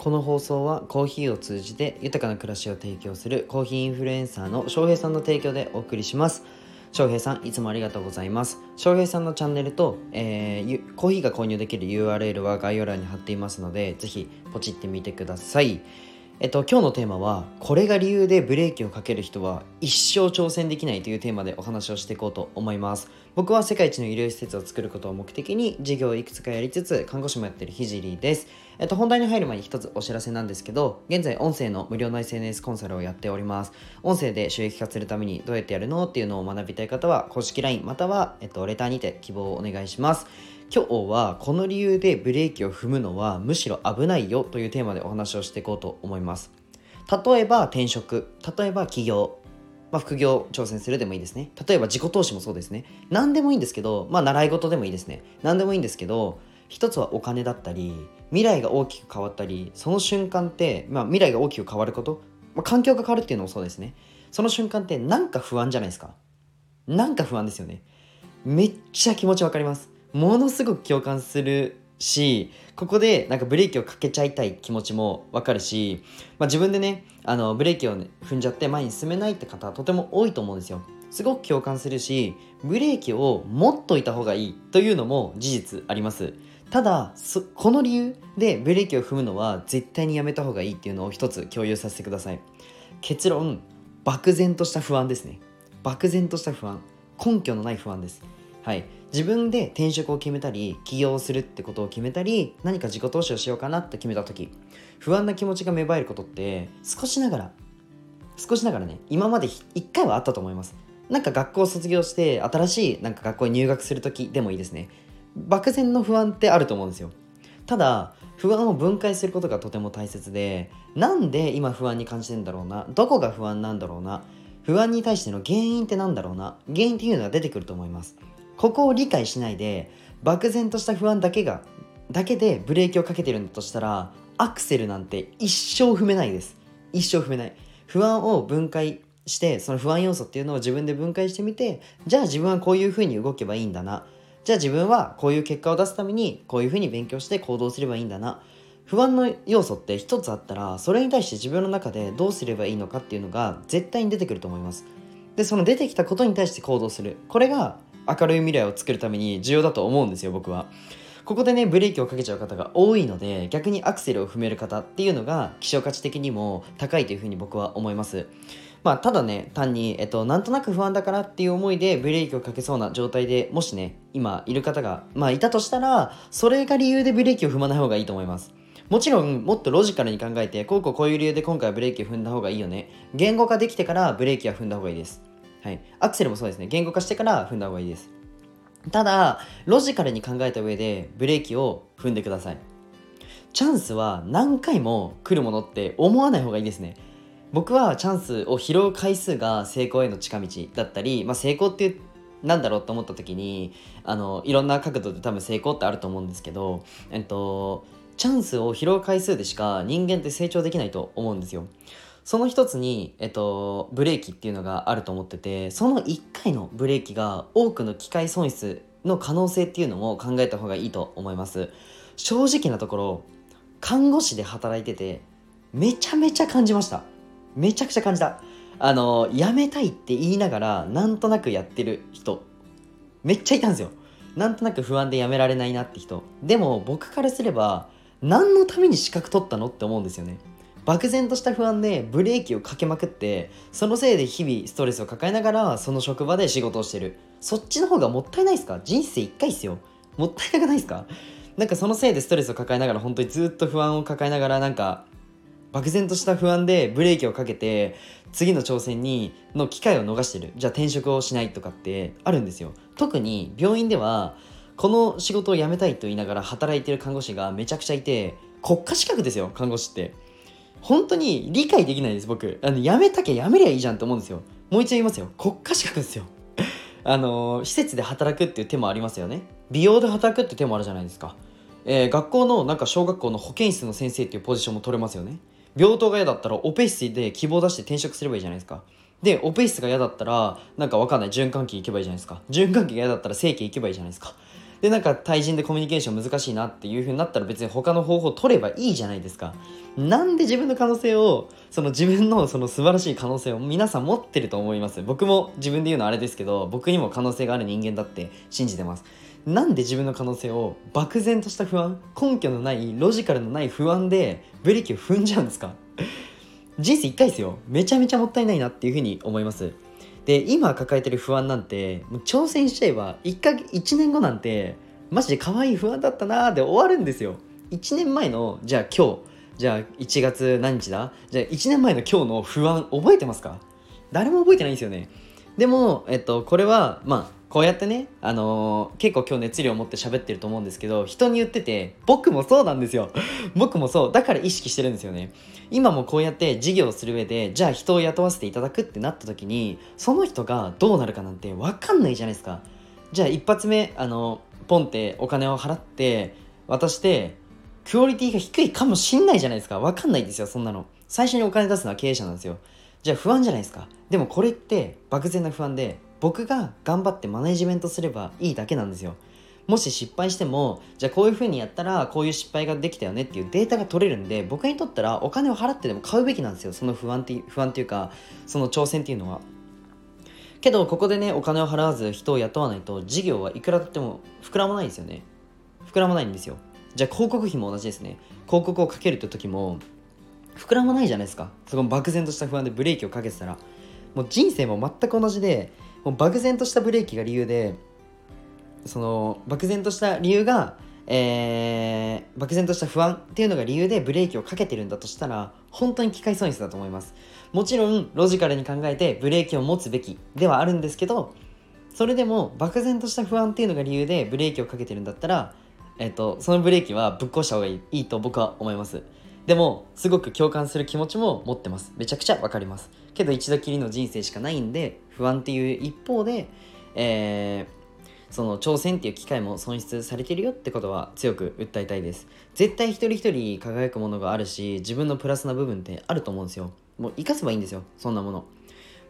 この放送はコーヒーを通じて豊かな暮らしを提供するコーヒーインフルエンサーの翔平さんの提供でお送りします。翔平さんいつもありがとうございます。翔平さんのチャンネルと、えー、コーヒーが購入できる URL は概要欄に貼っていますのでぜひポチってみてください。えっと、今日のテーマはこれが理由でブレーキをかける人は一生挑戦できないというテーマでお話をしていこうと思います。僕は世界一の医療施設を作ることを目的に事業をいくつかやりつつ看護師もやってるひじりです。えっと、本題に入る前に一つお知らせなんですけど現在音声の無料の SNS コンサルをやっております。音声で収益化するためにどうやってやるのっていうのを学びたい方は公式 LINE または、えっと、レターにて希望をお願いします。今日はこの理由でブレーキを踏むのはむしろ危ないよというテーマでお話をしていこうと思います。例えば転職。例えば起業。まあ、副業挑戦するでもいいですね。例えば自己投資もそうですね。何でもいいんですけどまあ習い事でもいいですね。何でもいいんですけど一つはお金だったり未来が大きく変わったりその瞬間って、まあ、未来が大きく変わること、まあ、環境が変わるっていうのもそうですね。その瞬間ってなんか不安じゃないですか。なんか不安ですよね。めっちゃ気持ちわかります。ものすごく共感するしここでなんかブレーキをかけちゃいたい気持ちもわかるし、まあ、自分でねあのブレーキを、ね、踏んじゃって前に進めないって方とても多いと思うんですよ。すごく共感するしブレーキを持っといた方がいいというのも事実あります。ただこの理由でブレーキを踏むのは絶対にやめた方がいいっていうのを一つ共有させてください。結論漠然とした不安ですね。漠然とした不安。根拠のない不安です。はい。自分で転職を決めたり起業するってことを決めたり何か自己投資をしようかなって決めた時不安な気持ちが芽生えることって少しながら少しながらね今まで1回はあったと思います。なんか学校を卒業して新しいなんか学校に入学する時でもいいですね。漠然の不安ってあると思うんですよ。ただ不安を分解することがとても大切でなんで今不安に感じてんだろうなどこが不安なんだろうな不安に対しての原因って何だろうな原因っていうのが出てくると思います。ここを理解しないで漠然とした不安だけがだけでブレーキをかけてるんだとしたらアクセルなんて一生踏めないです。一生踏めない。不安を分解してその不安要素っていうのを自分で分解してみてじゃあ自分はこういうふうに動けばいいんだな。じゃあ自分はこういう結果を出すためにこういうふうに勉強して行動すればいいんだな。不安の要素って一つあったらそれに対して自分の中でどうすればいいのかっていうのが絶対に出てくると思います。でその出てきたことに対して行動する。これが明るい未来を作るために重要だと思うんですよ僕は。ここでねブレーキをかけちゃう方が多いので逆にアクセルを踏める方っていうのが希少価値的にも高いというふうに僕は思います。まあただね単に、えっと、なんとなく不安だからっていう思いでブレーキをかけそうな状態でもしね今いる方がまあいたとしたらそれが理由でブレーキを踏まない方がいいと思います。もちろんもっとロジカルに考えてこうこうこういう理由で今回はブレーキを踏んだ方がいいよね。言語化できてからブレーキは踏んだ方がいいです。はい。アクセルもそうですね。言語化してから踏んだ方がいいです。ただ、ロジカルに考えた上でブレーキを踏んでください。チャンスは何回も来るものって思わない方がいいですね。僕はチャンスを拾う回数が成功への近道だったり、まあ、成功ってなんだろうと思った時にあのいろんな角度で多分成功ってあると思うんですけど、えっと、チャンスを拾う回数でしか人間って成長できないと思うんですよ。その一つに、えっと、ブレーキっていうのがあると思っててその1回のブレーキが多くの機械損失の可能性っていうのも考えた方がいいと思います。正直なところ看護師で働いててめちゃめちゃ感じました。めちゃくちゃ感じた。あの辞めたいって言いながらなんとなくやってる人めっちゃいたんですよ。なんとなく不安で辞められないなって人。でも僕からすれば何のために資格取ったのって思うんですよね。漠然とした不安でブレーキをかけまくってそのせいで日々ストレスを抱えながらその職場で仕事をしてる。そっちの方がもったいないですか？人生1回っすよ。もったいなくないですか？なんかそのせいでストレスを抱えながら本当にずっと不安を抱えながらなんか漠然とした不安でブレーキをかけて次の挑戦にの機会を逃してる。じゃあ転職をしないとかってあるんですよ。特に病院ではこの仕事を辞めたいと言いながら働いてる看護師がめちゃくちゃいて国家資格ですよ看護師って。本当に理解できないです僕。あのやめたきゃやめりゃいいじゃんって思うんですよ。もう一度言いますよ。国家資格ですよ。あの施設で働くっていう手もありますよね。美容で働くって手もあるじゃないですか、えー、学校のなんか小学校の保健室の先生っていうポジションも取れますよね。病棟が嫌だったらオペ室で希望出して転職すればいいじゃないですか。でオペ室が嫌だったらなんかわかんない。循環器行けばいいじゃないですか。循環器が嫌だったら正規行けばいいじゃないですか。でなんか対人でコミュニケーション難しいなっていう風になったら別に他の方法を取ればいいじゃないですか。なんで自分の可能性をその自分のその素晴らしい可能性を皆さん持ってると思います。僕も自分で言うのはあれですけど僕にも可能性がある人間だって信じてます。なんで自分の可能性を漠然とした不安根拠のないロジカルのない不安でブレーキを踏んじゃうんですか？人生1回ですよ。めちゃめちゃもったいないなっていうふうに思います。で今抱えてる不安なんてもう挑戦しちゃえば1か1年後なんてマジで可愛い不安だったなーで終わるんですよ。1年前のじゃあ今日じゃあ1月何日だ？じゃあ1年前の今日の不安覚えてますか？誰も覚えてないんですよね。でも、えっと、これはまあこうやってね、あのー、結構今日熱量を持って喋ってると思うんですけど人に言ってて僕もそうなんですよ。僕もそう。だから意識してるんですよね。今もこうやって事業をする上でじゃあ人を雇わせていただくってなった時にその人がどうなるかなんて分かんないじゃないですか。じゃあ一発目あのポンってお金を払って渡してクオリティが低いかもしんないじゃないですか。分かんないですよそんなの。最初にお金出すのは経営者なんですよ。じゃあ不安じゃないですか。でもこれって漠然な不安で僕が頑張ってマネジメントすればいいだけなんですよ。もし失敗してもじゃあこういう風にやったらこういう失敗ができたよねっていうデータが取れるんで僕にとったらお金を払ってでも買うべきなんですよ。その不安って不安っていうかその挑戦っていうのは。けどここでねお金を払わず人を雇わないと事業はいくらだっても膨らまないんですよね。膨らまないんですよ。じゃあ広告費も同じですね。広告をかけるって時も膨らまないじゃないですか。そこ漠然とした不安でブレーキをかけてたら。もう人生も全く同じでもう漠然としたブレーキが理由でその漠然とした理由が、えー、漠然とした不安っていうのが理由でブレーキをかけてるんだとしたら本当に機械損失だと思います。もちろんロジカルに考えてブレーキを持つべきではあるんですけどそれでも漠然とした不安っていうのが理由でブレーキをかけてるんだったら、えっと、そのブレーキはぶっ壊した方がいいいいと僕は思います。でもすごく共感する気持ちも持ってます。めちゃくちゃわかります。けど一度きりの人生しかないんで不安っていう一方で、えー、その挑戦っていう機会も損失されてるよってことは強く訴えたいです。絶対一人一人輝くものがあるし自分のプラスな部分ってあると思うんですよ。もう生かせばいいんですよ。そんなもの。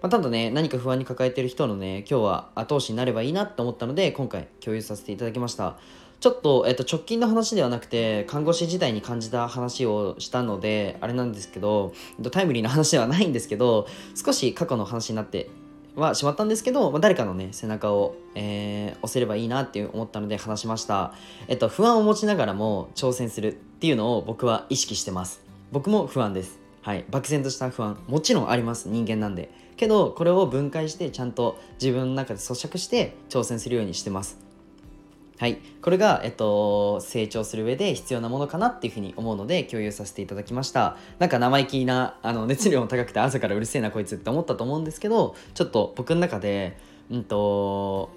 まあ、ただね、何か不安に抱えてる人のね、今日は後押しになればいいなと思ったので、今回共有させていただきました。ちょっと、えっと、直近の話ではなくて、看護師時代に感じた話をしたので、あれなんですけど、タイムリーな話ではないんですけど、少し過去の話になってはしまったんですけど、まあ、誰かのね、背中を、えー、押せればいいなって思ったので話しました。えっと、不安を持ちながらも挑戦するっていうのを僕は意識してます。僕も不安です。はい。漠然とした不安、もちろんあります。人間なんで。けど、これを分解して、ちゃんと自分の中で咀嚼して挑戦するようにしてます。はい、これが、えっと、成長する上で必要なものかなっていうふうに思うので共有させていただきましたなんか生意気なあの熱量も高くて朝からうるせえなこいつって思ったと思うんですけどちょっと僕の中でうんと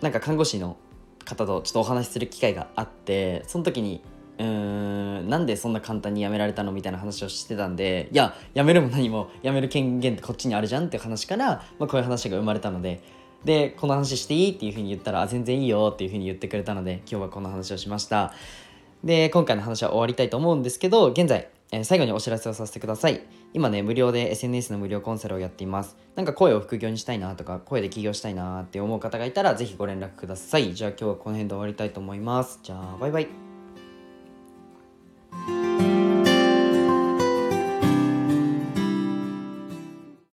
なんか看護師の方とちょっとお話しする機会があってその時にうーんなんでそんな簡単に辞められたのみたいな話をしてたんでいや辞めるも何も辞める権限ってこっちにあるじゃんって話から、まあ、こういう話が生まれたので。でこの話していいっていうふうに言ったら全然いいよっていうふうに言ってくれたので今日はこの話をしました。で今回の話は終わりたいと思うんですけど現在、え、最後にお知らせをさせてください。今ね無料で SNS の無料コンサルをやっています。なんか声を副業にしたいなとか声で起業したいなって思う方がいたらぜひご連絡ください。じゃあ今日はこの辺で終わりたいと思います。じゃあバイバイ。